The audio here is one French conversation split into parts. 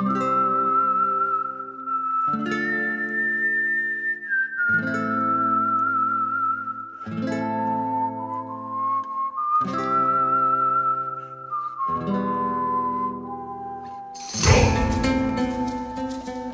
Thank you.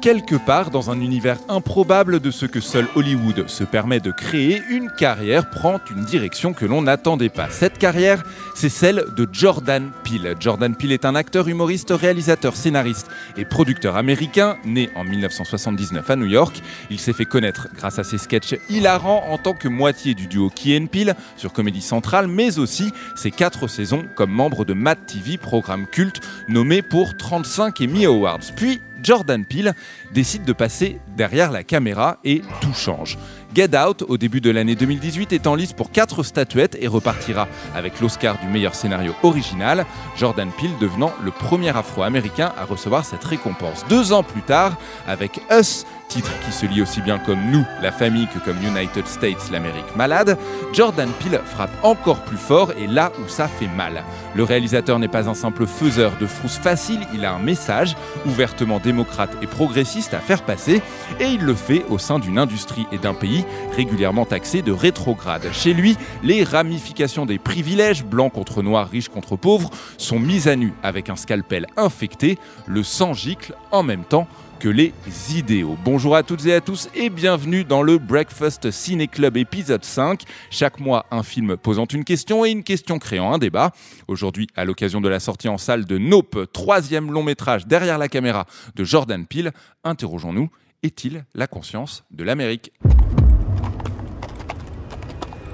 Quelque part dans un univers improbable de ce que seul Hollywood se permet de créer, une carrière prend une direction que l'on n'attendait pas. Cette carrière, c'est celle de Jordan Peele. Jordan Peele est un acteur, humoriste, réalisateur, scénariste et producteur américain, né en 1979 à New York. Il s'est fait connaître grâce à ses sketchs hilarants en tant que moitié du duo Key Peele sur Comédie Centrale, mais aussi ses quatre saisons comme membre de Mad TV, programme culte nommé pour 35 Emmy Awards. Puis Jordan Peele décide de passer derrière la caméra et tout change. Get Out, au début de l'année 2018, est en lice pour 4 statuettes et repartira avec l'Oscar du meilleur scénario original, Jordan Peele devenant le premier afro-américain à recevoir cette récompense. Deux ans plus tard, avec Us, titre qui se lit aussi bien comme nous, la famille, que comme United States, l'Amérique malade, Jordan Peele frappe encore plus fort et là où ça fait mal. Le réalisateur n'est pas un simple faiseur de frousse facile, il a un message ouvertement démocrate et progressiste à faire passer et il le fait au sein d'une industrie et d'un pays régulièrement taxé de rétrograde. Chez lui, les ramifications des privilèges, blancs contre noirs, riches contre pauvres, sont mises à nu avec un scalpel infecté, le sang gicle en même temps que les idéaux. Bonjour à toutes et à tous et bienvenue dans le Breakfast Ciné Club épisode 5. Chaque mois, un film posant une question et une question créant un débat. Aujourd'hui, à l'occasion de la sortie en salle de Nope, troisième long métrage derrière la caméra de Jordan Peele, interrogeons-nous, est-il la conscience de l'Amérique?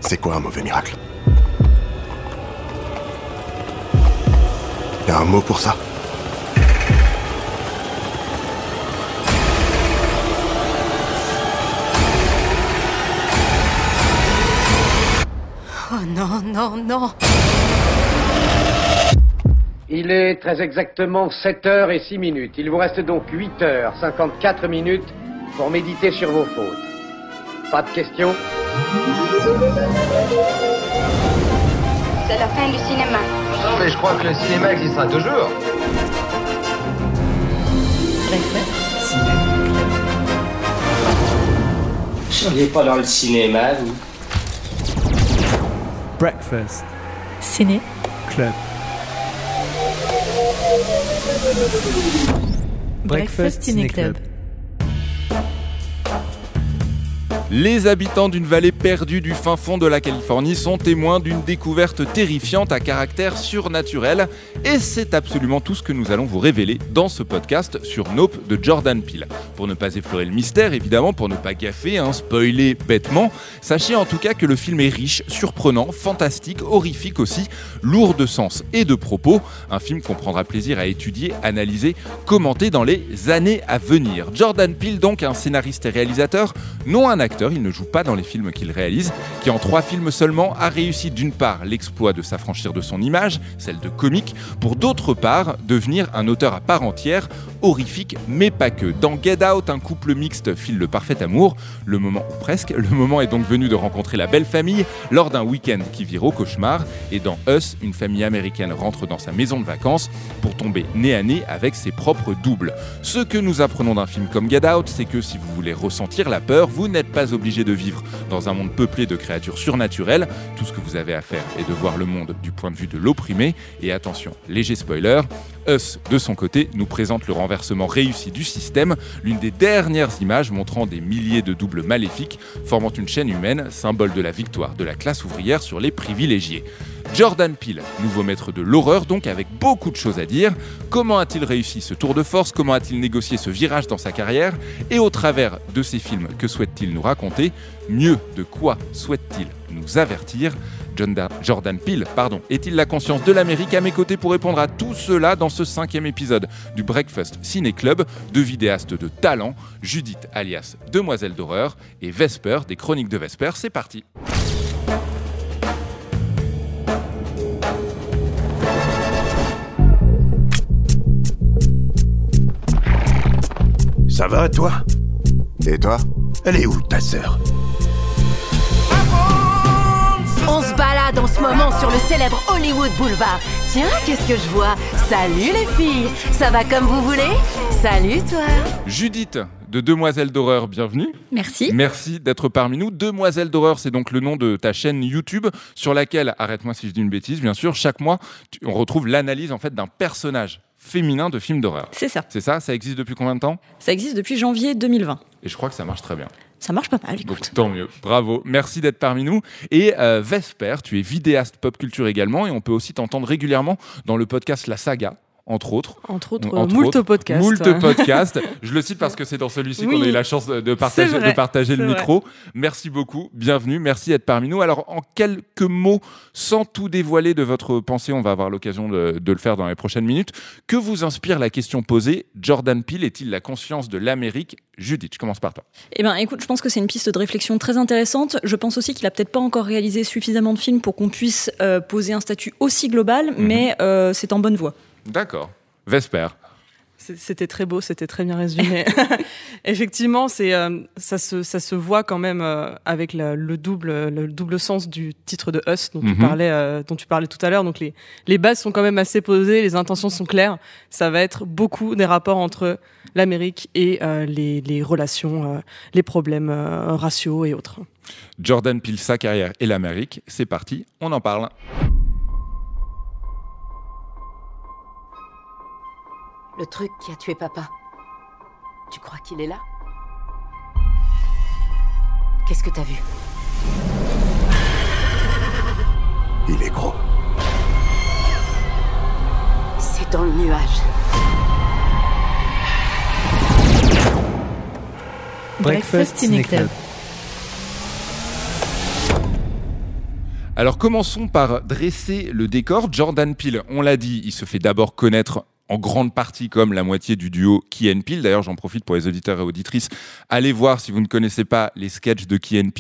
C'est quoi un mauvais miracle Y a un mot pour ça Oh non, non, non Il est très exactement 7 heures et 6 minutes. Il vous reste donc 8 heures 54 minutes pour méditer sur vos fautes. Pas de questions? C'est la fin du cinéma. Non, mais je crois que le cinéma existera toujours. Vous seriez pas dans le cinéma, vous? Breakfast Ciné Club. Breakfast Ciné Club. Les habitants d'une vallée perdue du fin fond de la Californie sont témoins d'une découverte terrifiante à caractère surnaturel et c'est absolument tout ce que nous allons vous révéler dans ce podcast sur Nope de Jordan Peele. Pour ne pas effleurer le mystère, évidemment, pour ne pas gaffer, hein, spoiler bêtement, sachez en tout cas que le film est riche, surprenant, fantastique, horrifique aussi, lourd de sens et de propos, un film qu'on prendra plaisir à étudier, analyser, commenter dans les années à venir. Jordan Peele donc un scénariste et réalisateur, non un acteur il ne joue pas dans les films qu'il réalise, qui en trois films seulement a réussi d'une part l'exploit de s'affranchir de son image, celle de comique, pour d'autre part devenir un auteur à part entière, horrifique mais pas que. Dans Get Out, un couple mixte file le parfait amour, le moment ou presque, le moment est donc venu de rencontrer la belle famille lors d'un week-end qui vire au cauchemar, et dans Us, une famille américaine rentre dans sa maison de vacances pour tomber nez à nez avec ses propres doubles. Ce que nous apprenons d'un film comme Get Out, c'est que si vous voulez ressentir la peur, vous n'êtes pas obligé de vivre dans un monde peuplé de créatures surnaturelles. Tout ce que vous avez à faire est de voir le monde du point de vue de l'opprimé. Et attention, léger spoiler, Us, de son côté, nous présente le renversement réussi du système, l'une des dernières images montrant des milliers de doubles maléfiques formant une chaîne humaine, symbole de la victoire de la classe ouvrière sur les privilégiés. Jordan Peele, nouveau maître de l'horreur, donc avec beaucoup de choses à dire. Comment a-t-il réussi ce tour de force? Comment a-t-il négocié ce virage dans sa carrière? Et au travers de ces films, que souhaite-t-il nous raconter? Mieux, de quoi souhaite-t-il nous avertir? Jordan Peele, pardon, est-il la conscience de l'Amérique à mes côtés pour répondre à tout cela dans ce cinquième épisode du Breakfast Ciné Club? De vidéastes de talent, Judith alias Demoiselle d'horreur et Vesper des Chroniques de Vesper. C'est parti. Ça va, toi Et toi Elle est où, ta sœur On se balade en ce moment sur le célèbre Hollywood Boulevard. Tiens, qu'est-ce que je vois? Salut les filles Ça va comme vous voulez? Salut toi Judith de Demoiselles d'horreur, bienvenue. Merci. Merci d'être parmi nous. Demoiselles d'horreur, c'est donc le nom de ta chaîne YouTube sur laquelle, arrête-moi si je dis une bêtise, bien sûr, chaque mois, tu- on retrouve l'analyse en fait d'un personnage féminin de film d'horreur. C'est ça. C'est ça Ça existe depuis combien de temps? Ça existe depuis janvier 2020. Et je crois que ça marche très bien. Ça marche pas mal, Donc écoute. tant mieux. Bravo. Merci d'être parmi nous. Et euh, Vesper, tu es vidéaste pop culture également et on peut aussi t'entendre régulièrement dans le podcast La Saga. Entre autres. Entre autres, Entre moult autres, podcasts. Moult podcasts. Je le cite parce que c'est dans celui-ci Oui. qu'on a eu la chance de, partager, C'est vrai, de partager le micro. Merci beaucoup. Bienvenue. Merci d'être parmi nous. Alors, en quelques mots, sans tout dévoiler de votre pensée, on va avoir l'occasion de, de le faire dans les prochaines minutes. Que vous inspire la question posée? Jordan Peele est-il la conscience de l'Amérique? Judith, je commence par toi. Eh ben, écoute, je pense que c'est une piste de réflexion très intéressante. Je pense aussi qu'il a peut-être pas encore réalisé suffisamment de films pour qu'on puisse euh, poser un statut aussi global, mais euh, c'est en bonne voie. D'accord. Vesper. C'était très beau, c'était très bien résumé. Effectivement, c'est euh, ça se ça se voit quand même euh, avec la- le double le double sens du titre de Us dont tu Mhm. parlais euh, dont tu parlais tout à l'heure. Donc les les bases sont quand même assez posées, les intentions sont claires. Ça va être beaucoup des rapports entre l'Amérique et les les relations, les problèmes raciaux et autres. Jordan Peele, sa carrière et l'Amérique. C'est parti, on en parle. Le truc qui a tué papa. Tu crois qu'il est là? Qu'est-ce que t'as vu? Il est gros. C'est dans le nuage. Breakfast Ciné Club. Alors commençons par dresser le décor. Jordan Peele, on l'a dit, il se fait d'abord connaître en grande partie comme la moitié du duo Key and. D'ailleurs, j'en profite pour les auditeurs et auditrices. Allez voir si vous ne connaissez pas les sketchs de Key and.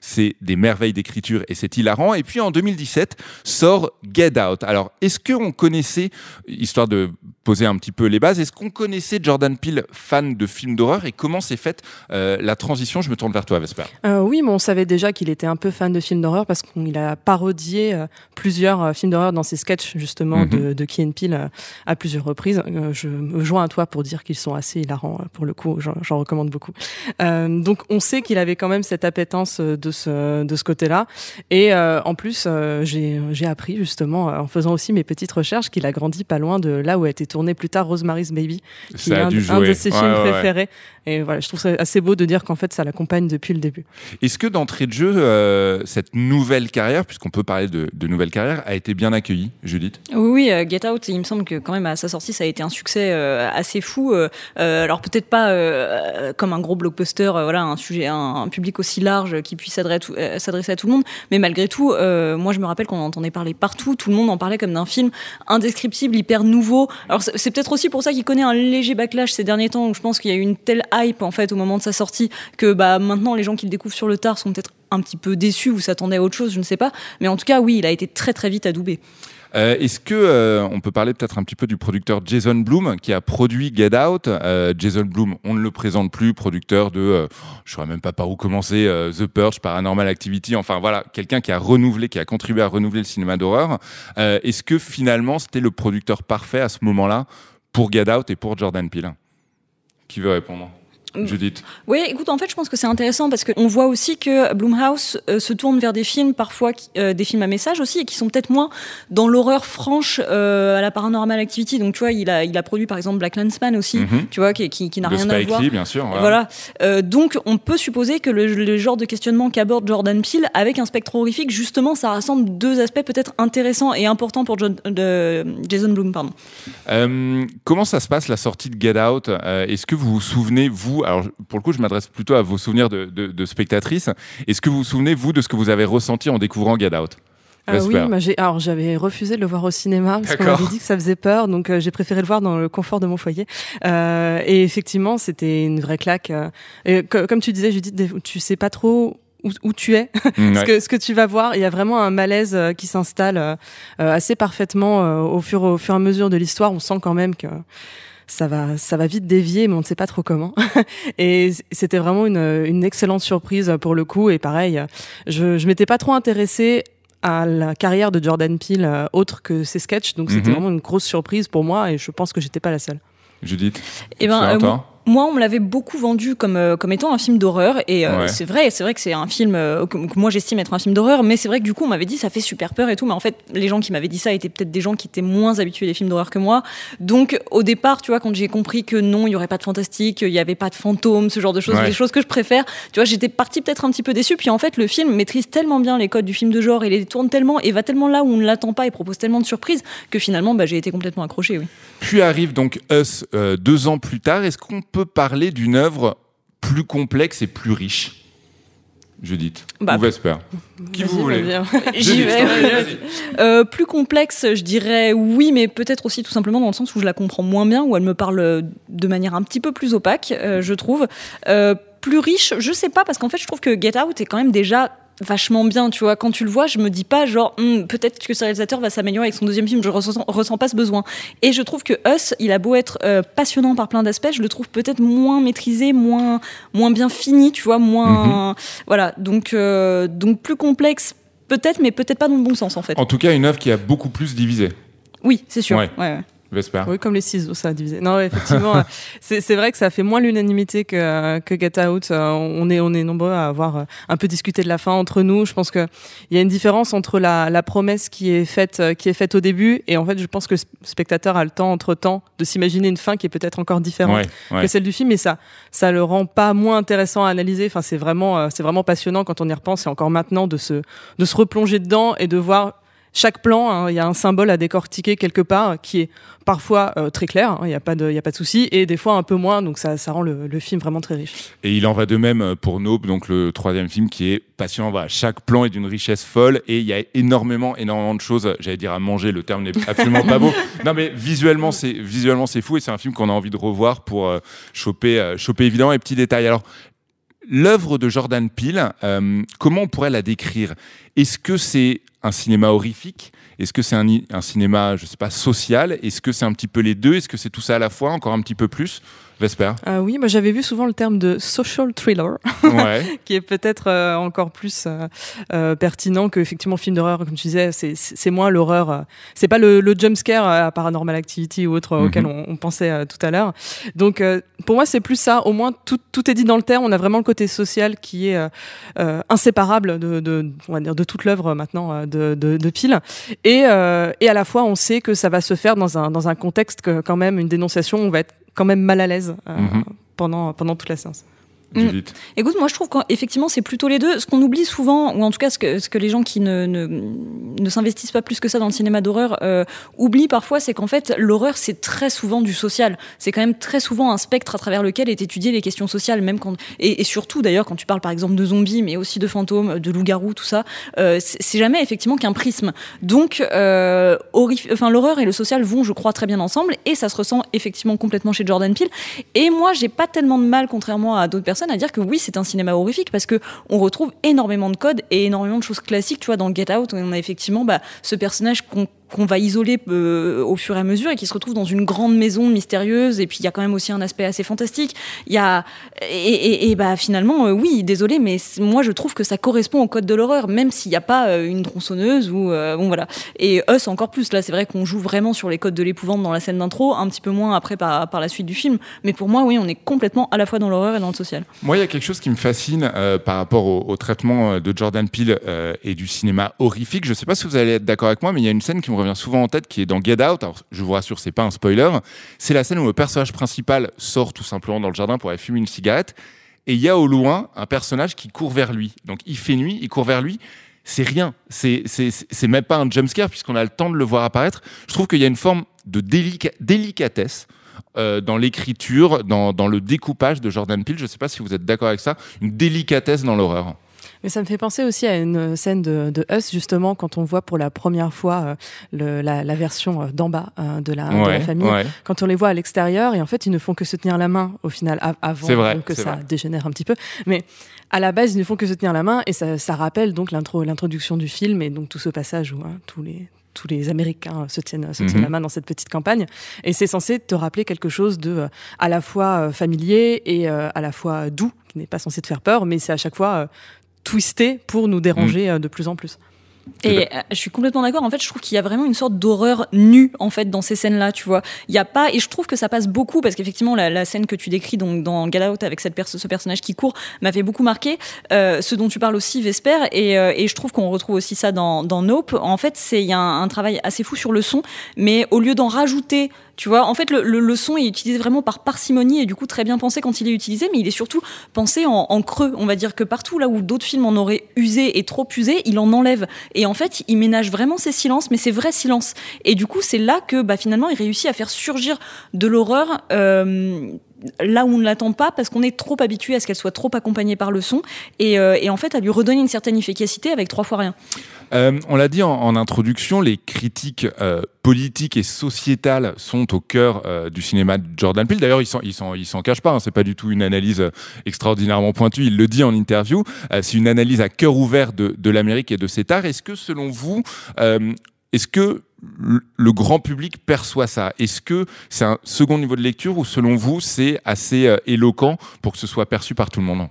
C'est des merveilles d'écriture et c'est hilarant. Et puis en 2017 sort Get Out. Alors, est-ce qu'on connaissait, histoire de poser un petit peu les bases, est-ce qu'on connaissait Jordan Peele fan de films d'horreur et comment s'est faite euh, la transition? Je me tourne vers toi, Vesper. Euh, oui, mais on savait déjà qu'il était un peu fan de films d'horreur parce qu'il a parodié euh, plusieurs films d'horreur dans ses sketchs justement Mhm. de, de Key and Peele à plusieurs reprises. Je me joins à toi pour dire qu'ils sont assez hilarants pour le coup. J'en recommande beaucoup. Donc on sait qu'il avait quand même cette appétence de ce de ce côté-là. Et en plus, j'ai appris justement en faisant aussi mes petites recherches qu'il a grandi pas loin de là où a été tourné plus tard Rosemary's Baby, qui Ça est a un, dû un de ses Ouais, films ouais, ouais. préférés. Et voilà, je trouve ça assez beau de dire qu'en fait ça l'accompagne depuis le début. Est-ce que d'entrée de jeu, euh, cette nouvelle carrière, puisqu'on peut parler de, de nouvelle carrière, a été bien accueillie, Judith? Oui, oui, euh, Get Out, il me semble que quand même à sa sortie, ça a été un succès euh, assez fou. alors peut-être pas euh, comme un gros blockbuster, euh, voilà, un sujet, un, un public aussi large qui puisse s'adresser à tout- euh, s'adresser à tout le monde. Mais malgré tout, euh, moi je me rappelle qu'on en entendait parler partout. Tout le monde en parlait comme d'un film indescriptible, hyper nouveau. Alors c'est peut-être aussi pour ça qu'il connaît un léger backlash ces derniers temps. Où je pense qu'il y a eu une telle hype en fait au moment de sa sortie que bah maintenant les gens qui le découvrent sur le tard sont peut-être un petit peu déçus ou s'attendaient à autre chose, je ne sais pas. Mais en tout cas, oui, il a été très très vite adoubé. Euh, Est-ce que euh, on peut parler peut-être un petit peu du producteur Jason Blum qui a produit Get Out? Euh, Jason Blum, on ne le présente plus, producteur de, euh, je ne saurais même pas par où commencer, The Purge, Paranormal Activity. Enfin voilà, quelqu'un qui a renouvelé, qui a contribué à renouveler le cinéma d'horreur. Est-ce que finalement c'était le producteur parfait à ce moment-là pour Get Out et pour Jordan Peele? Qui veut répondre? Judith. Oui, écoute, en fait, je pense que c'est intéressant parce qu'on voit aussi que Blumhouse euh, se tourne vers des films, parfois euh, des films à message aussi, et qui sont peut-être moins dans l'horreur franche euh, à la Paranormal Activity. Donc, tu vois, il a, il a produit par exemple Black Landsman aussi, Mhm. tu vois, qui, qui, qui n'a rien à voir. Lee, bien sûr. voilà. Voilà. Donc, on peut supposer que le, le genre de questionnement qu'aborde Jordan Peele avec un spectre horrifique, justement, ça rassemble deux aspects peut-être intéressants et importants pour John- Jason Blum. Pardon. Comment ça se passe la sortie de Get Out? Est-ce que vous vous souvenez, vous, alors pour le coup je m'adresse plutôt à vos souvenirs de, de, de spectatrices, est-ce que vous vous souvenez, vous, de ce que vous avez ressenti en découvrant Get Out? Euh, oui, alors j'avais refusé de le voir au cinéma parce qu'on m'avait dit que ça faisait peur, donc euh, j'ai préféré le voir dans le confort de mon foyer. Euh, et effectivement, c'était une vraie claque. euh, et co- comme tu disais, Judith, tu sais pas trop où, tu es, Mm, ce, que, ce que tu vas voir. Il y a vraiment un malaise euh, qui s'installe euh, assez parfaitement euh, au, fur, au fur et à mesure de l'histoire. On sent quand même que ça va, ça va vite dévier, mais on ne sait pas trop comment. et c'était vraiment une, une excellente surprise pour le coup. Et pareil, je, je m'étais pas trop intéressée à la carrière de Jordan Peele euh, autre que ses sketchs. Donc c'était Mhm. vraiment une grosse surprise pour moi et je pense que j'étais pas la seule. Judith Eh ben, euh, toi Moi, on me l'avait beaucoup vendu comme, euh, comme étant un film d'horreur. Et euh, Ouais. c'est vrai, c'est vrai que c'est un film euh, que, que moi j'estime être un film d'horreur. Mais c'est vrai que du coup, on m'avait dit ça fait super peur et tout. Mais en fait, les gens qui m'avaient dit ça étaient peut-être des gens qui étaient moins habitués des films d'horreur que moi. Donc, au départ, tu vois, quand j'ai compris que non, il y aurait pas de fantastique, il y avait pas de fantômes, ce genre de choses, Ouais. des choses que je préfère, tu vois, j'étais partie peut-être un petit peu déçue. Puis en fait, le film maîtrise tellement bien les codes du film de genre et les tourne tellement et va tellement là où on ne l'attend pas et propose tellement de surprises que finalement, bah, j'ai été complètement accrochée. Oui. Puis arrive donc Us deux ans plus tard. Est-ce qu'on peut parler d'une œuvre plus complexe et plus riche Judith Bah, ou Vesper Qui vous voulez. J'y Judith, vais. Euh, plus complexe, je dirais oui, mais peut-être aussi tout simplement dans le sens où je la comprends moins bien, où elle me parle euh, de manière un petit peu plus opaque, euh, je trouve. Euh, plus riche, je sais pas, parce qu'en fait, je trouve que Get Out est quand même déjà vachement bien, tu vois. Quand tu le vois, je me dis pas genre Hum, peut-être que ce réalisateur va s'améliorer avec son deuxième film. Je ressens, ressens pas ce besoin. Et je trouve que Us, il a beau être euh, passionnant par plein d'aspects, je le trouve peut-être moins maîtrisé, moins moins bien fini, tu vois, moins voilà. Donc euh, donc plus complexe peut-être, mais peut-être pas dans le bon sens en fait. En tout cas, une œuvre qui a beaucoup plus divisé. Oui, c'est sûr. Ouais. Ouais, ouais. Vesper. Oui, comme les ciseaux, ça a divisé. Non, ouais, effectivement, euh, c'est vrai que ça fait moins l'unanimité que, que Get Out. Euh, On est, on est nombreux à avoir euh, un peu discuté de la fin entre nous. Je pense qu'il y a une différence entre la, la promesse qui est, faite, euh, qui est faite au début et en fait, je pense que le spectateur a le temps, entre-temps, de s'imaginer une fin qui est peut-être encore différente Ouais, ouais. que celle du film, et ça, ça le rend pas moins intéressant à analyser. Enfin, c'est vraiment, euh, c'est vraiment passionnant quand on y repense, et encore maintenant de se, de se replonger dedans et de voir chaque plan. hein, Il y a un symbole à décortiquer quelque part euh, qui est parfois euh, très clair. hein, Il n'y a pas de, y a pas de souci, et des fois un peu moins. Donc ça, ça rend le, le film vraiment très riche. Et il en va de même pour Nope, donc le troisième film qui est passionnant. Voilà, chaque plan est d'une richesse folle et il y a énormément, énormément de choses. J'allais dire à manger, le terme n'est absolument pas beau. Non, mais visuellement, c'est visuellement c'est fou et c'est un film qu'on a envie de revoir pour euh, choper, euh, choper évidemment les petits détails. Alors. L'œuvre de Jordan Peele, euh, comment on pourrait la décrire? Est-ce que c'est un cinéma horrifique? Est-ce que c'est un, cinéma, je sais pas, social? Est-ce que c'est un petit peu les deux? Est-ce que c'est tout ça à la fois Encore un petit peu plus? Vesper Euh, oui, moi j'avais vu souvent le terme de social thriller. Ouais. qui est peut-être euh, encore plus euh, pertinent que effectivement film d'horreur comme tu disais c'est moins l'horreur c'est pas le, le jump scare à Paranormal Activity ou autre Mhm. auquel on, on pensait tout à l'heure donc pour moi c'est plus ça au moins tout, tout est dit dans le terme on a vraiment le côté social qui est inséparable de, de on va dire de toute l'œuvre maintenant de, de, de Peel et et à la fois on sait que ça va se faire dans un dans un contexte que quand même une dénonciation on va être quand même mal à l'aise euh, Mhm. pendant pendant toute la séance Mm. Écoute, moi je trouve qu'effectivement c'est plutôt les deux. Ce qu'on oublie souvent, ou en tout cas ce que, ce que les gens qui ne, ne, ne s'investissent pas plus que ça dans le cinéma d'horreur euh, oublient parfois, c'est qu'en fait l'horreur c'est très souvent du social. C'est quand même très souvent un spectre à travers lequel est étudié les questions sociales, même quand et, et surtout d'ailleurs quand tu parles par exemple de zombies, mais aussi de fantômes, de loups-garous, tout ça, euh, c'est jamais effectivement qu'un prisme. Donc euh, enfin l'horreur et le social vont, je crois, très bien ensemble, et ça se ressent effectivement complètement chez Jordan Peele. Et moi, j'ai pas tellement de mal, contrairement à d'autres personnes, à dire que oui, c'est un cinéma horrifique parce que on retrouve énormément de codes et énormément de choses classiques. Tu vois, dans Get Out, on a effectivement bah, ce personnage qu'on qu'on va isoler euh, au fur et à mesure et qui se retrouve dans une grande maison mystérieuse. Et puis il y a quand même aussi un aspect assez fantastique. Il y a et, et- bah finalement euh, oui désolé mais moi je trouve que ça correspond au code de l'horreur même s'il n'y a pas euh, une tronçonneuse ou bon voilà. Et Us encore plus. Là c'est vrai qu'on joue vraiment sur les codes de l'épouvante dans la scène d'intro un petit peu moins après par, par la suite du film. Mais pour moi oui on est complètement à la fois dans l'horreur et dans le social. Moi, il y a quelque chose qui me fascine par rapport au, traitement de Jordan Peele et du cinéma horrifique. Je sais pas si vous allez être d'accord avec moi, mais il y a une scène qui me revient souvent en tête qui est dans Get Out. Alors, je vous rassure, c'est pas un spoiler. C'est la scène où le personnage principal sort tout simplement dans le jardin pour aller fumer une cigarette. Et il y a au loin un personnage qui court vers lui. Donc, il fait nuit, il court vers lui. C'est rien. C'est même pas un jumpscare puisqu'on a le temps de le voir apparaître. Je trouve qu'il y a une forme de délica- délicatesse euh, dans l'écriture, dans, dans le découpage de Jordan Peele. Je ne sais pas si vous êtes d'accord avec ça. Une délicatesse dans l'horreur. Mais ça me fait penser aussi à une scène de, de Us, justement, quand on voit pour la première fois euh, le, la, la version euh, d'en bas euh, de, la, de la famille. ouais. Quand on les voit à l'extérieur, et en fait, ils ne font que se tenir la main, au final, av- avant vrai, que ça vrai. dégénère un petit peu. Mais à la base, ils ne font que se tenir la main, et ça, ça rappelle donc l'intro- l'introduction du film, et donc tout ce passage où hein, tous les tous les Américains se tiennent, se tiennent Mhm. la main dans cette petite campagne. Et c'est censé te rappeler quelque chose de euh, à la fois euh, familier et euh, à la fois doux, qui n'est pas censé te faire peur, mais c'est à chaque fois twisté pour nous déranger euh, de plus en plus. Et euh, je suis complètement d'accord. En fait, je trouve qu'il y a vraiment une sorte d'horreur nue en fait dans ces scènes-là. Tu vois, il y a pas et je trouve que ça passe beaucoup parce qu'effectivement la, la, scène que tu décris donc dans Get Out avec cette ce personnage qui court m'a fait beaucoup marquer. Euh, ce dont tu parles aussi, Vesper, et, euh, et je trouve qu'on retrouve aussi ça dans, dans Nope. En fait, c'est il y a un, un, travail assez fou sur le son, mais au lieu d'en rajouter tu vois, en fait, le, le, le, son est utilisé vraiment par parcimonie et du coup très bien pensé quand il est utilisé, mais il est surtout pensé en, en creux. On va dire que partout là où d'autres films en auraient usé et trop usé, il en enlève. Et en fait, il ménage vraiment ses silences, mais ses vrais silences. Et du coup, c'est là que bah, finalement, il réussit à faire surgir de l'horreur. Euh, là où on ne l'attend pas parce qu'on est trop habitué à ce qu'elle soit trop accompagnée par le son et, euh, en fait à lui redonner une certaine efficacité avec trois fois rien. Euh, on l'a dit en, introduction, les critiques euh, politiques et sociétales sont au cœur du cinéma de Jordan Peele. D'ailleurs, il s'en, cache pas. Hein, c'est pas du tout une analyse extraordinairement pointue. Il le dit en interview. c'est une analyse à cœur ouvert de, de l'Amérique et de cet art. Est-ce que, selon vous, est-ce que le grand public perçoit ça? Est-ce que c'est un second niveau de lecture ou selon vous c'est assez euh, éloquent pour que ce soit perçu par tout le monde?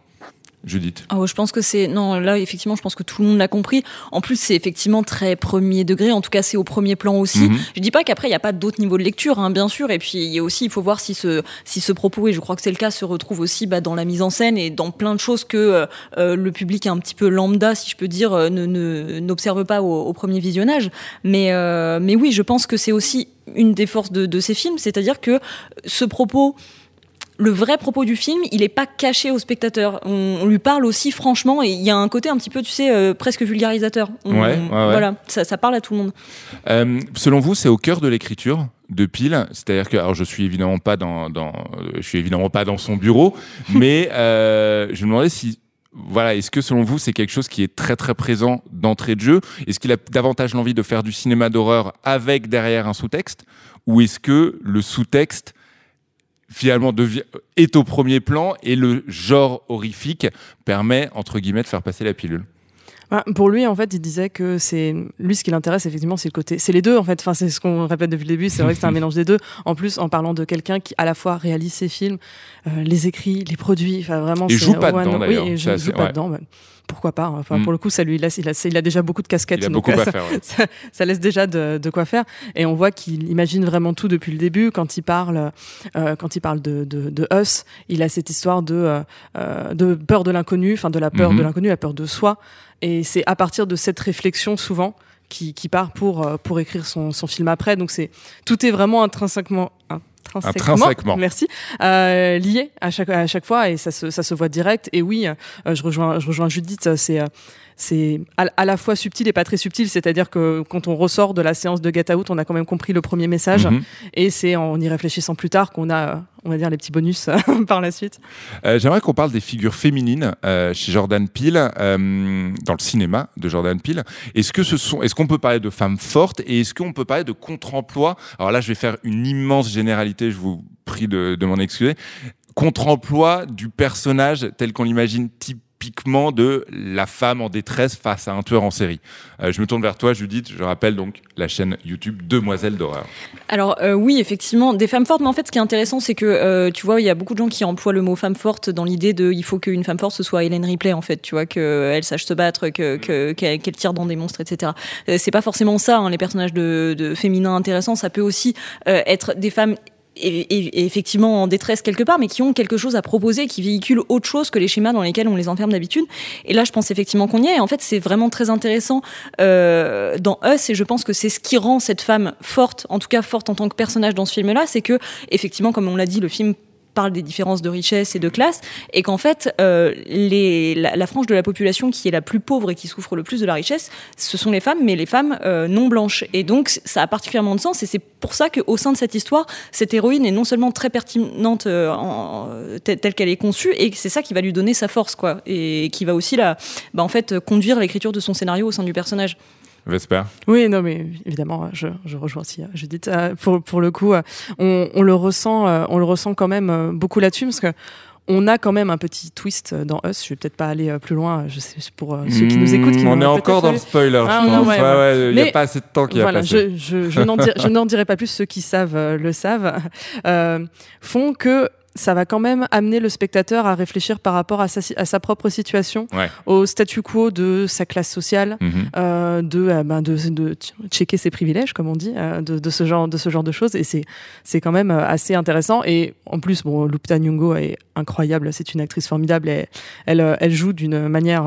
Judith oh, Je pense que c'est. Non, là, effectivement, je pense que tout le monde l'a compris. En plus, c'est effectivement très premier degré. En tout cas, c'est au premier plan aussi. Mm -hmm. Je dis pas qu'après, il n'y a pas d'autres niveaux de lecture, hein, bien sûr. Et puis, il y a aussi, il faut voir si ce, si ce propos, et je crois que c'est le cas, se retrouve aussi bah, dans la mise en scène et dans plein de choses que euh, le public un petit peu lambda, si je peux dire, n'observe ne, pas au, au, premier visionnage. Mais, euh, mais oui, je pense que c'est aussi une des forces de, de ces films. C'est-à-dire que ce propos le vrai propos du film, il n'est pas caché au spectateur. On, on, lui parle aussi franchement et il y a un côté un petit peu, tu sais, euh, presque vulgarisateur. On, ouais, ouais, Voilà, ça, ça, parle à tout le monde. Euh, selon vous, c'est au cœur de l'écriture de Pile, c'est-à-dire que alors je suis évidemment pas dans, dans je suis évidemment pas dans son bureau, mais euh, je me demandais si voilà, est-ce que selon vous c'est quelque chose qui est très très présent d'entrée de jeu? Est-ce qu'il a davantage l'envie de faire du cinéma d'horreur avec derrière un sous-texte, ou est-ce que le sous-texte finalement devient, est au premier plan et le genre horrifique permet, entre guillemets, de faire passer la pilule pour lui, en fait, il disait que c'est lui ce qui l'intéresse effectivement, c'est le côté, c'est les deux en fait. Enfin, c'est ce qu'on répète depuis le début. C'est vrai que c'est un mélange des deux. En plus, en parlant de quelqu'un qui à la fois réalise ses films, euh, les écrit, les produit. Enfin, vraiment. Et joue pas ouais, dedans d'ailleurs. Oui, et joue, joue pas ouais. dedans. Bah, pourquoi pas Enfin, mm. pour le coup, ça lui laisse. Il a, il a déjà beaucoup de casquettes. Il a donc, beaucoup euh, ça, faire, ouais. ça, ça, laisse déjà de, de, quoi faire. Et on voit qu'il imagine vraiment tout depuis le début. Quand il parle, euh, quand il parle de, de, de, Us, il a cette histoire de, euh, de peur de l'inconnu, enfin de la peur de l'inconnu, la peur de soi. Et c'est à partir de cette réflexion souvent qui, qui part pour, pour écrire son, son film après. Donc c'est tout est vraiment intrinsèquement Intrinsèquement, intrinsèquement. merci, euh, lié à chaque, à chaque fois et ça se, ça se voit direct. Et oui, euh, je, rejoins, je rejoins Judith, c'est c'est à, la fois subtil et pas très subtil, c'est-à-dire que quand on ressort de la séance de Get Out, on a quand même compris le premier message, Mhm. et c'est en y réfléchissant plus tard qu'on a, on va dire, les petits bonus par la suite. Euh, J'aimerais qu'on parle des figures féminines euh, chez Jordan Peele, euh, dans le cinéma de Jordan Peele. Est-ce que ce sont, est-ce qu'on peut parler de femmes fortes et est-ce qu'on peut parler de contre-emploi? Alors là, je vais faire une immense généralité, je vous prie de, de m'en excuser. Contre-emploi du personnage tel qu'on l'imagine type typiquement de la femme en détresse face à un tueur en série. Euh, je me tourne vers toi, Judith. Je rappelle donc la chaîne YouTube Demoiselles d'horreur. Alors euh, oui, effectivement, des femmes fortes. Mais en fait, ce qui est intéressant, c'est que euh, tu vois, il y a beaucoup de gens qui emploient le mot femme forte dans l'idée de il faut qu'une femme forte ce soit Hélène Ripley en fait. Tu vois qu'elle sache se battre, que qu'elle qu tire dans des monstres, etc. C'est pas forcément ça. Hein, les personnages de, de féminins intéressants, ça peut aussi être des femmes et, effectivement en détresse quelque part, mais qui ont quelque chose à proposer, qui véhiculent autre chose que les schémas dans lesquels on les enferme d'habitude. Et là, je pense effectivement qu'on y est. Et en fait, c'est vraiment très intéressant euh, dans Us, et je pense que c'est ce qui rend cette femme forte, en tout cas forte en tant que personnage dans ce film-là, c'est que effectivement, comme on l'a dit, le film parle des différences de richesse et de classe, et qu'en fait, euh, les, la, frange de la population qui est la plus pauvre et qui souffre le plus de la richesse, ce sont les femmes, mais les femmes euh, non blanches. Et donc, ça a particulièrement de sens, et c'est pour ça qu'au sein de cette histoire, cette héroïne est non seulement très pertinente euh, telle qu'elle est conçue, et c'est ça qui va lui donner sa force, quoi, et qui va aussi la, bah, en fait, conduire l'écriture de son scénario au sein du personnage. Vesper Oui, non, mais évidemment, je, je rejoins aussi Judith. Pour, pour le coup, on, on, le ressent, on le ressent quand même beaucoup là-dessus, parce que on a quand même un petit twist dans Us. Je vais peut-être pas aller plus loin. Je sais pour euh, ceux qui nous écoutent. Qui on est encore dans le spoiler. Ah, je pense. Ouais, ouais, ouais. Il n'y a pas assez de temps qui voilà, a passé. Je, je, je n'en dirai, pas plus. Ceux qui savent euh, le savent. Euh, font que ça va quand même amener le spectateur à réfléchir par rapport à sa, à sa propre situation, Ouais. au statu quo de sa classe sociale, Mhm. euh, de, euh, ben, de, de checker ses privilèges, comme on dit, euh, de, de ce genre, de ce genre de choses. Et c'est, quand même assez intéressant. Et en plus, bon, Lupita Nyong'o est incroyable. C'est une actrice formidable. Et elle, elle joue d'une manière,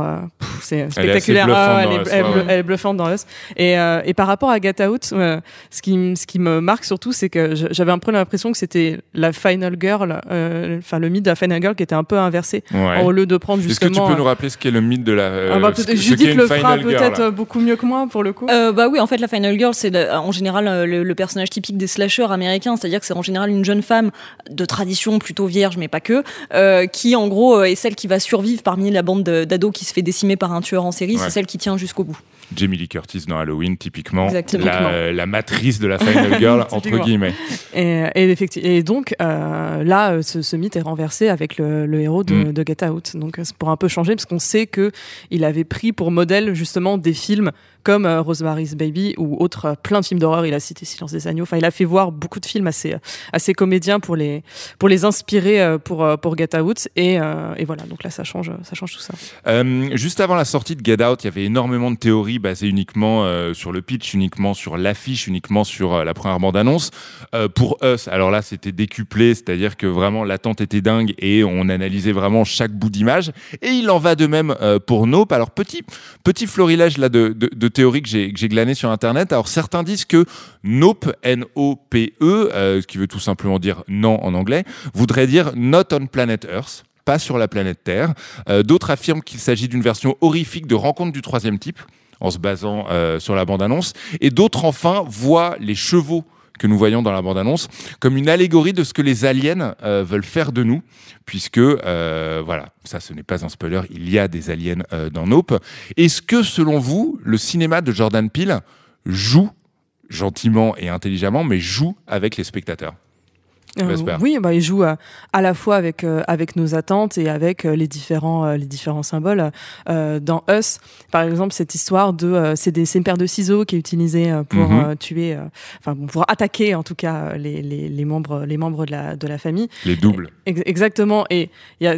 Elle est spectaculaire. bluffante Ah, elle, est, Us, elle, ouais, bleu- ouais. elle est bluffante dans Us. Et, et par rapport à Get Out, ce qui, m- ce qui me marque surtout, c'est que j'avais un peu l'impression que c'était la final girl, enfin le mythe de la final girl qui était un peu inversé. Ouais. Au lieu de prendre Est-ce que tu justement. peux nous rappeler ce qu'est le mythe de la. euh, Ah bah, ce- peut-être- ce Judith le fera final girl peut-être euh, beaucoup mieux que moi pour le coup. Euh, bah oui, en fait, la Final Girl, c'est en général euh, le, le personnage typique des slashers américains, c'est-à-dire que c'est en général une jeune femme de tradition plutôt vierge, mais pas que, euh, qui en gros euh, est celle qui va survivre parmi la bande de- d'ados qui se fait décimer par un tueur en série, Ouais. c'est celle qui tient jusqu'au bout. Jamie Lee Curtis dans Halloween, typiquement. La, la matrice de la Final Girl, entre guillemets. Et, et, effecti- et donc euh, là, euh, ce, ce mythe est renversé avec le, le héros de, Mm. de Get Out. Donc euh, c'est pour un peu changer, parce qu'on sait que il avait pris pour modèle justement des films comme euh, Rosemary's Baby ou autres euh, plein de films d'horreur. Il a cité Silence des agneaux. Enfin, il a fait voir beaucoup de films à ses, à comédiens pour les pour les inspirer euh, pour pour Get Out. Et, et voilà. Donc là, ça change, ça change tout ça. Juste avant la sortie de Get Out, il y avait énormément de théories basées uniquement sur le pitch, uniquement sur l'affiche, uniquement sur la première bande-annonce. Pour Us, alors là, c'était décuplé, c'est-à-dire que vraiment l'attente était dingue et on analysait vraiment chaque bout d'image. Et il en va de même pour Nope. Alors petit petit florilège là de, de, de théories que j'ai que j'ai glané sur Internet. Alors certains disent que Nope, N-O-P-E, euh, ce qui veut tout simplement dire non en anglais, voudrait dire Not on Planet Earth pas sur la planète Terre. Euh, D'autres affirment qu'il s'agit d'une version horrifique de Rencontre du troisième type, en se basant euh, sur la bande-annonce. Et d'autres, enfin, voient les chevaux que nous voyons dans la bande-annonce comme une allégorie de ce que les aliens euh, veulent faire de nous, puisque, euh, voilà, ça ce n'est pas un spoiler, il y a des aliens euh, dans Nope. Est-ce que, selon vous, le cinéma de Jordan Peele joue gentiment et intelligemment, mais joue avec les spectateurs? Euh, oui, bah, il joue euh, à la fois avec euh, avec nos attentes et avec euh, les différents euh, les différents symboles. Euh, dans Us, par exemple, cette histoire de euh, c'est des c'est une paire de ciseaux qui est utilisée pour Mhm. euh, tuer, euh, enfin bon, pour attaquer en tout cas les, les, les membres les membres de la de la famille. Les doubles. Ex- Exactement. Et il y a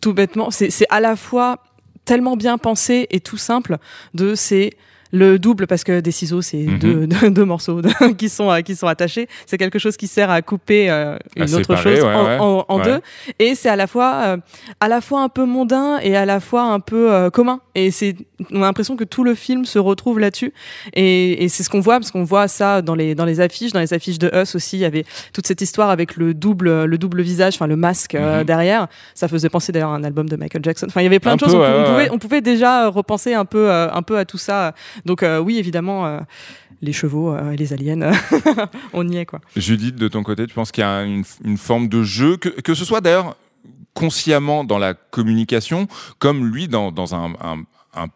tout bêtement, c'est c'est à la fois tellement bien pensé et tout simple de c'est le double parce que des ciseaux c'est Mhm. deux, deux, deux morceaux qui sont euh, qui sont attachés c'est quelque chose qui sert à couper euh, une À autre séparer, chose ouais, en, ouais. en- en Ouais. deux et c'est à la fois euh, à la fois un peu mondain et à la fois un peu euh, commun et c'est on a l'impression que tout le film se retrouve là-dessus. Et, et c'est ce qu'on voit parce qu'on voit ça dans les dans les affiches dans les affiches de Us aussi il y avait toute cette histoire avec le double le double visage enfin le masque euh, Mhm. derrière. Ça faisait penser d'ailleurs à un album de Michael Jackson. Enfin il y avait plein Un de choses. peu, on, ouais, on ouais, pouvait ouais. on pouvait déjà euh, repenser un peu euh, un peu à tout ça. Donc euh, oui évidemment euh, les chevaux euh, et les aliens on y est quoi. Judith, de ton côté, tu penses qu'il y a une, une forme de jeu, que, que ce soit d'ailleurs consciemment dans la communication, comme lui dans, dans un, un-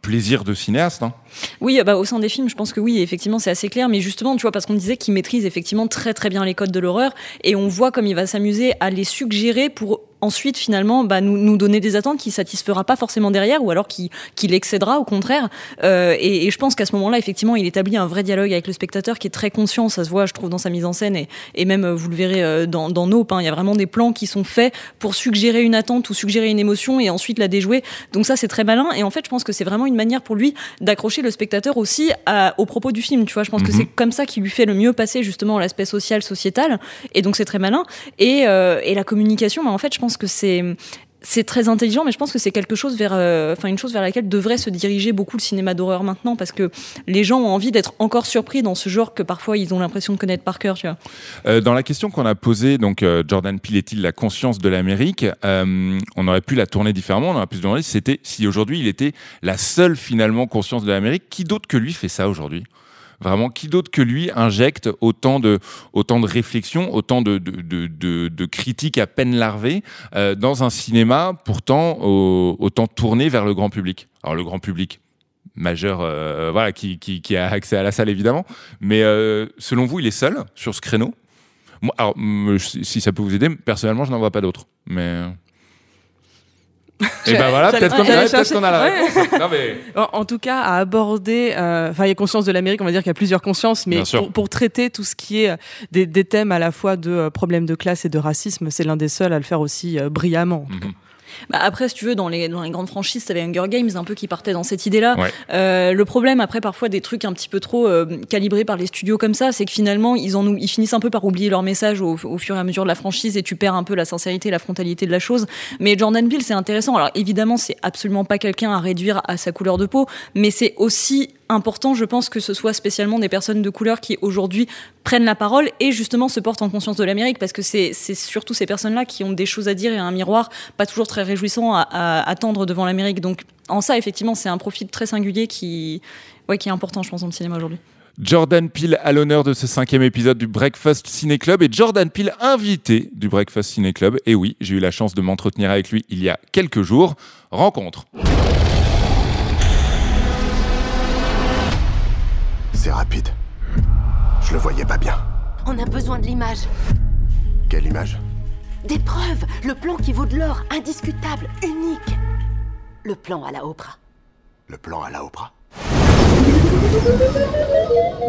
plaisir de cinéaste hein Oui, bah, au sein des films, je pense que oui, effectivement, c'est assez clair. Mais justement, tu vois, parce qu'on disait qu'il maîtrise effectivement très très bien les codes de l'horreur, et on voit comme il va s'amuser à les suggérer pour ensuite finalement bah, nous, nous donner des attentes qui satisfera pas forcément derrière, ou alors qui, qui l'excédera au contraire. Euh, et, et je pense qu'à ce moment-là, effectivement, il établit un vrai dialogue avec le spectateur qui est très conscient. Ça se voit, je trouve, dans sa mise en scène, et, et même euh, vous le verrez euh, dans, dans Nope. hein, Il y a vraiment des plans qui sont faits pour suggérer une attente ou suggérer une émotion et ensuite la déjouer. Donc ça, c'est très malin. Et en fait, je pense que c'est vraiment une manière pour lui d'accrocher le spectateur aussi à, au propos du film. Tu vois, je pense que Mhm. c'est comme ça qui lui fait le mieux passer justement l'aspect social, sociétal. Et donc c'est très malin. Et, euh, et la communication, bah, en fait, je pense que c'est c'est très intelligent, mais je pense que c'est quelque chose vers, euh, une chose vers laquelle devrait se diriger beaucoup le cinéma d'horreur maintenant, parce que les gens ont envie d'être encore surpris dans ce genre que parfois ils ont l'impression de connaître par cœur, tu vois. Euh, Dans la question qu'on a posée, donc euh, Jordan Peele est-il la conscience de l'Amérique On aurait pu la tourner différemment. On aurait pu se demander si si aujourd'hui il était la seule finalement conscience de l'Amérique. Qui d'autre que lui fait ça aujourd'hui? Vraiment, qui d'autre que lui injecte autant de, autant de réflexion, autant de, de, de, de, critiques à peine larvées euh, dans un cinéma pourtant au- autant tourné vers le grand public? Alors le grand public majeur, euh, voilà, qui, a accès à la salle évidemment, mais euh, selon vous, il est seul sur ce créneau? Moi, alors, si ça peut vous aider, personnellement, je n'en vois pas d'autres. Mais Et ben voilà, peut-être qu'on peut a la Ouais. réponse. Non, mais... En, en tout cas, à aborder, euh, enfin, il y a conscience de l'Amérique, on va dire qu'il y a plusieurs consciences, mais pour, pour traiter tout ce qui est euh, des, des thèmes à la fois de euh, problèmes de classe et de racisme, c'est l'un des seuls à le faire aussi euh, brillamment. Mhm. Bah après, si tu veux, dans les, dans les grandes franchises, t'avais Hunger Games un peu qui partait dans cette idée-là. Ouais. Euh, le problème, après, parfois, des trucs un petit peu trop euh, calibrés par les studios comme ça, c'est que finalement, ils, en, ou- ils finissent un peu par oublier leur message au, au fur et à mesure de la franchise et tu perds un peu la sincérité, la frontalité de la chose. Mais Jordan Peele, c'est intéressant. Alors évidemment, c'est absolument pas quelqu'un à réduire à sa couleur de peau, mais c'est aussi important, je pense, que ce soit spécialement des personnes de couleur qui aujourd'hui prennent la parole et justement se portent en conscience de l'Amérique parce que c'est surtout ces personnes-là qui ont des choses à dire et un miroir pas toujours très réjouissant à, à attendre devant l'Amérique. Donc en ça, effectivement, c'est un profil très singulier qui, ouais, qui est important, je pense, dans le cinéma aujourd'hui. Jordan Peele à l'honneur de ce cinquième épisode du Breakfast Ciné Club et Jordan Peele invité du Breakfast Ciné Club. Et oui, j'ai eu la chance de m'entretenir avec lui il y a quelques jours. Rencontre. C'est rapide. Je le voyais pas bien. On a besoin de l'image. Quelle image? Des preuves. Le plan qui vaut de l'or. Indiscutable. Unique. Le plan à la Oprah. Le plan à la Oprah?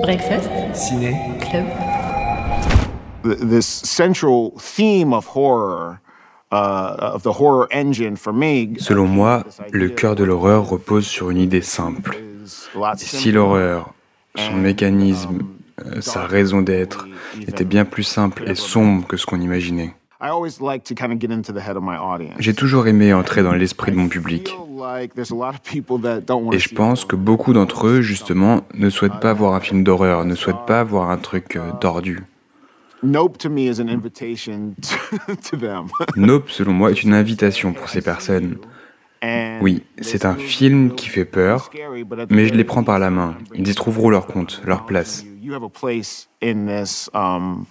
Breakfast Ciné. Club. th- this central theme of horror, uh, of the horror engine for me. Selon moi, le cœur de l'horreur repose sur une idée simple. Et si l'horreur, son mécanisme, euh, sa raison d'être, était bien plus simple et sombre que ce qu'on imaginait. I always like to kind of get into the head of my audience. J'ai toujours aimé entrer dans l'esprit de mon public. Et je pense que beaucoup d'entre eux, justement, ne souhaitent pas voir un film d'horreur, ne souhaitent pas voir un truc euh, tordu. Nope, selon moi, est une invitation pour ces personnes. Oui, c'est un film qui fait peur, mais je les prends par la main. Ils y trouveront leur compte, leur place. um.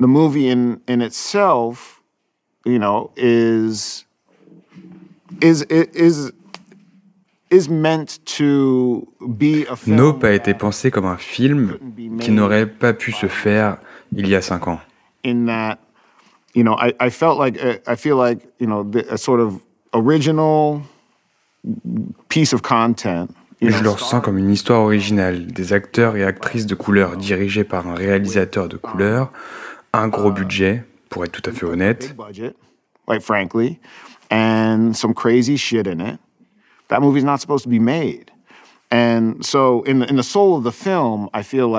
The movie in in itself, you know, is is is is meant to be a film Nope a été pensé comme un film qui n'aurait pas pu se faire il y a cinq ans. You know, I, I felt like uh, I feel like you know the, a sort of original piece of content. Je le ressens comme une histoire originale, des acteurs et actrices de couleur dirigés par un réalisateur de couleur, un gros budget, pour être tout à fait honnête, quite frankly, and some crazy shit in it. That movie's not supposed to be made.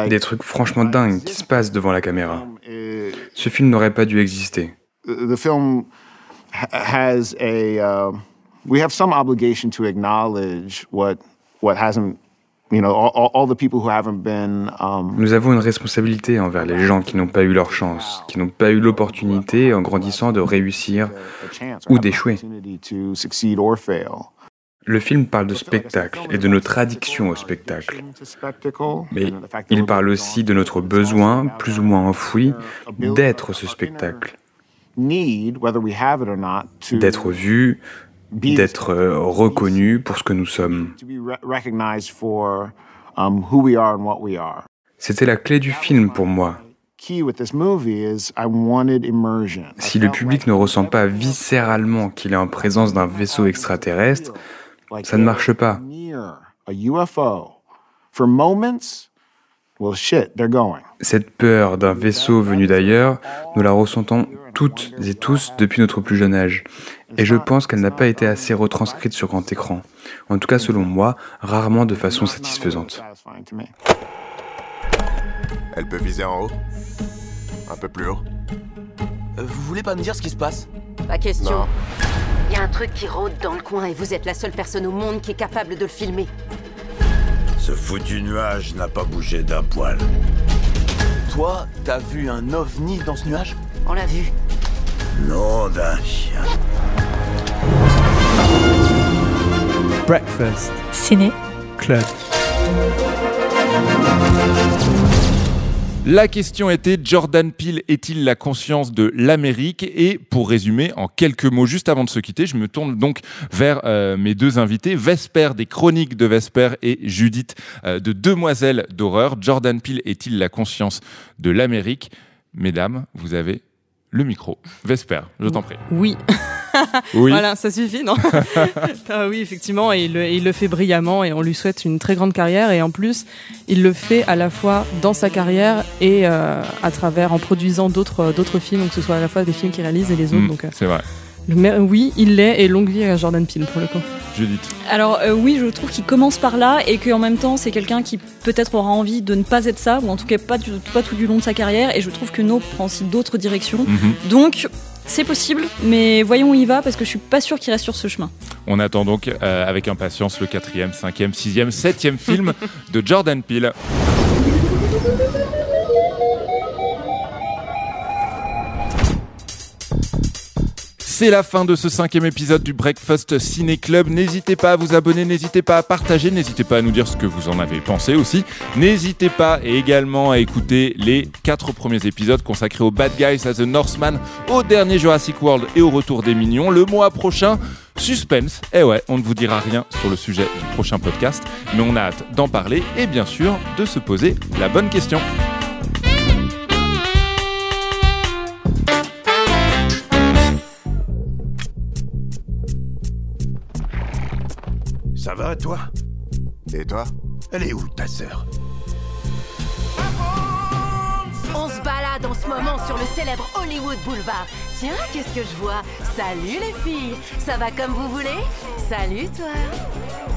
Des trucs franchement dingues qui se passent devant la caméra. Ce film n'aurait pas dû exister. the the film ha- has a. Uh, we have some obligation to acknowledge what what hasn't, you know, all, the people who haven't been. Um, Nous avons une responsabilité envers les gens qui n'ont pas eu leur chance, qui n'ont pas eu l'opportunité en grandissant de réussir ou d'échouer. Le film parle de spectacle et de notre addiction au spectacle. Spectacle, Mais il parle aussi de notre besoin, plus ou moins enfoui, d'être ce spectacle, not, to d'être vu, d'être euh, reconnu pour ce que nous sommes. um. C'était la clé du film pour moi. Si le public ne ressent pas viscéralement qu'il est en présence d'un vaisseau extraterrestre, ça ne marche pas. Cette peur d'un vaisseau venu d'ailleurs, nous la ressentons toutes et tous depuis notre plus jeune âge. Et je pense qu'elle n'a pas été assez retranscrite sur grand écran. En tout cas, selon moi, rarement de façon satisfaisante. Satisfying to me. Elle peut viser en haut Un peu plus haut Vous voulez pas me dire ce qui se passe? Pas question. Non. Il y a un truc qui rôde dans le coin et vous êtes la seule personne au monde qui est capable de le filmer. Ce foutu nuage n'a pas bougé d'un poil. Toi, t'as vu un ovni dans ce nuage? On l'a vu. Nom d'un chien. Breakfast Ciné Club. La question était Jordan Peele est-il la conscience de l'Amérique? Et pour résumer, en quelques mots, juste avant de se quitter, je me tourne donc vers euh, mes deux invités, Vesper des Chroniques de Vesper et Judith euh, de Demoiselles d'horreur. Jordan Peele est-il la conscience de l'Amérique? Mesdames, vous avez le micro. Vesper, je t'en prie. Oui. Oui. voilà, ça suffit, non Ah Oui, effectivement, et il, le, il le fait brillamment et on lui souhaite une très grande carrière. Et en plus, il le fait à la fois dans sa carrière et euh, à travers, en produisant d'autres d'autres films, que ce soit à la fois des films qu'il réalise et les autres. Mm, donc, euh, c'est vrai. le mer- oui, il l'est, et longue vie à Jordan Peele pour le coup. Judith. Alors euh, oui, je trouve qu'il commence par là et qu'en même temps c'est quelqu'un qui peut-être aura envie de ne pas être ça, ou en tout cas pas, du- pas tout du long de sa carrière, et je trouve que No prend aussi d'autres directions. Mhm. Donc c'est possible, mais voyons où il va parce que je suis pas sûr qu'il reste sur ce chemin. On attend donc euh, avec impatience le quatrième, cinquième, sixième, septième film de Jordan Peele. C'est la fin de ce cinquième épisode du Breakfast Ciné Club. N'hésitez pas à vous abonner, n'hésitez pas à partager, n'hésitez pas à nous dire ce que vous en avez pensé aussi. N'hésitez pas également à écouter les quatre premiers épisodes consacrés aux Bad Guys à The Northman, au dernier Jurassic World et au retour des mignons. Le mois prochain, suspense. Eh ouais, on ne vous dira rien sur le sujet du prochain podcast, mais on a hâte d'en parler et bien sûr de se poser la bonne question. Ça va, toi Et toi Elle est où, ta sœur On se balade en ce moment sur le célèbre Hollywood Boulevard. Tiens, qu'est-ce que je vois? Salut les filles. Ça va comme vous voulez? Salut toi.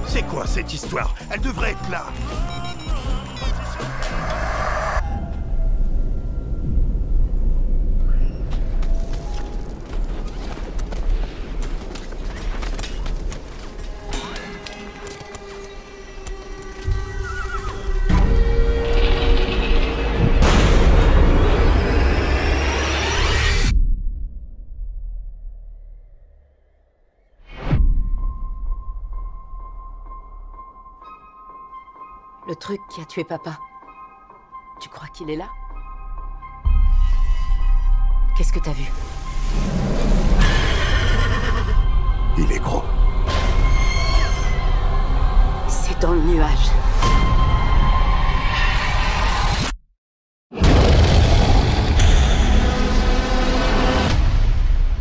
C'est quoi cette histoire? Elle devrait être là Le truc qui a tué papa. Tu crois qu'il est là? Qu'est-ce que t'as vu? Il est gros. C'est dans le nuage.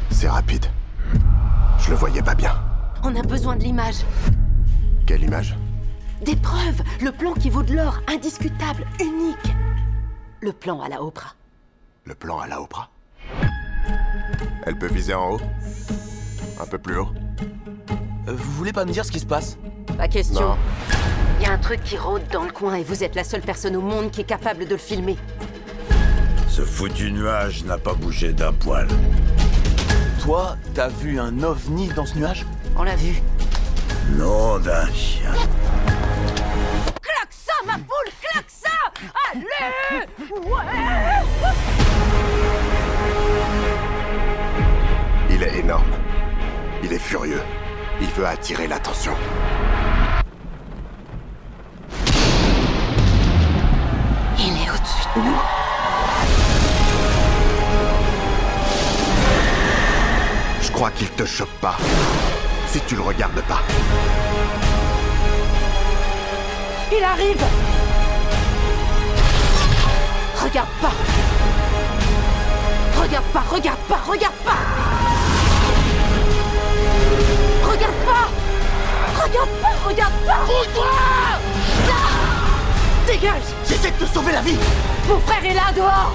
C'est rapide. Je le voyais pas bien. On a besoin de l'image. Quelle image? Des preuves Le plan qui vaut de l'or, indiscutable, unique. Le plan à la Oprah. Le plan à la Oprah? Elle peut viser en haut? Un peu plus haut? Vous voulez pas me dire ce qui se passe? Pas question. Non. Il y a un truc qui rôde dans le coin et vous êtes la seule personne au monde qui est capable de le filmer. Ce foutu nuage n'a pas bougé d'un poil. Toi, t'as vu un ovni dans ce nuage? On l'a vu. Nom d'un chien. Veut attirer l'attention. Il est au-dessus de nous. Je crois qu'il te choque pas. Si tu le regardes pas. Il arrive Regarde pas Regarde pas, regarde pas, regarde pas Regarde pas, regarde pas. Bouge-toi Dégage. J'essaie de te sauver la vie. Mon frère est là, dehors